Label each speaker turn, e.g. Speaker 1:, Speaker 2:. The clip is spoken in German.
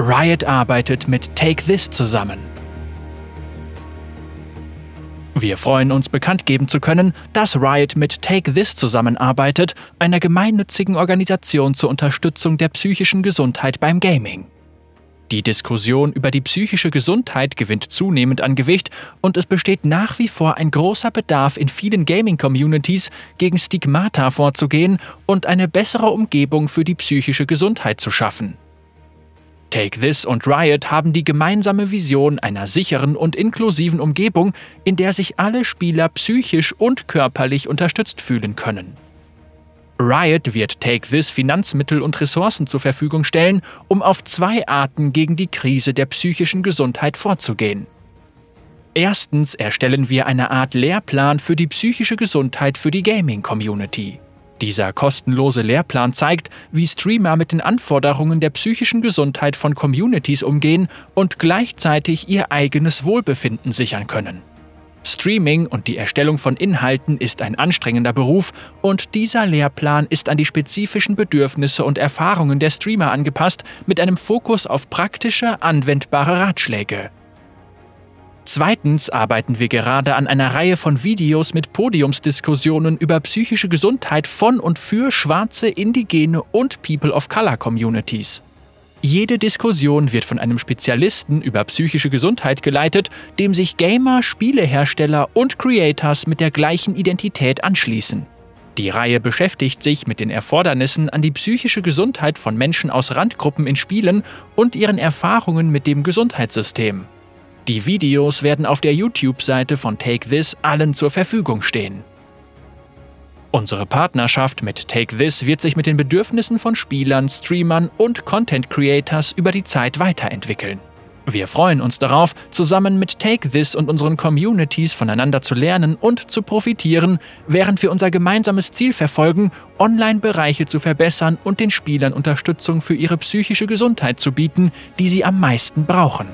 Speaker 1: Riot arbeitet mit Take This zusammen. Wir freuen uns bekannt geben zu können, dass Riot mit Take This zusammenarbeitet, einer gemeinnützigen Organisation zur Unterstützung der psychischen Gesundheit beim Gaming. Die Diskussion über die psychische Gesundheit gewinnt zunehmend an Gewicht und es besteht nach wie vor ein großer Bedarf in vielen Gaming-Communities, gegen Stigmata vorzugehen und eine bessere Umgebung für die psychische Gesundheit zu schaffen. Take This und Riot haben die gemeinsame Vision einer sicheren und inklusiven Umgebung, in der sich alle Spieler psychisch und körperlich unterstützt fühlen können. Riot wird Take This Finanzmittel und Ressourcen zur Verfügung stellen, um auf zwei Arten gegen die Krise der psychischen Gesundheit vorzugehen. Erstens erstellen wir eine Art Lehrplan für die psychische Gesundheit für die Gaming-Community. Dieser kostenlose Lehrplan zeigt, wie Streamer mit den Anforderungen der psychischen Gesundheit von Communities umgehen und gleichzeitig ihr eigenes Wohlbefinden sichern können. Streaming und die Erstellung von Inhalten ist ein anstrengender Beruf und dieser Lehrplan ist an die spezifischen Bedürfnisse und Erfahrungen der Streamer angepasst, mit einem Fokus auf praktische, anwendbare Ratschläge. Zweitens arbeiten wir gerade an einer Reihe von Videos mit Podiumsdiskussionen über psychische Gesundheit von und für schwarze, indigene und People of Color Communities. Jede Diskussion wird von einem Spezialisten über psychische Gesundheit geleitet, dem sich Gamer, Spielehersteller und Creators mit der gleichen Identität anschließen. Die Reihe beschäftigt sich mit den Erfordernissen an die psychische Gesundheit von Menschen aus Randgruppen in Spielen und ihren Erfahrungen mit dem Gesundheitssystem. Die Videos werden auf der YouTube-Seite von Take This allen zur Verfügung stehen. Unsere Partnerschaft mit Take This wird sich mit den Bedürfnissen von Spielern, Streamern und Content Creators über die Zeit weiterentwickeln. Wir freuen uns darauf, zusammen mit Take This und unseren Communities voneinander zu lernen und zu profitieren, während wir unser gemeinsames Ziel verfolgen, Online-Bereiche zu verbessern und den Spielern Unterstützung für ihre psychische Gesundheit zu bieten, die sie am meisten brauchen.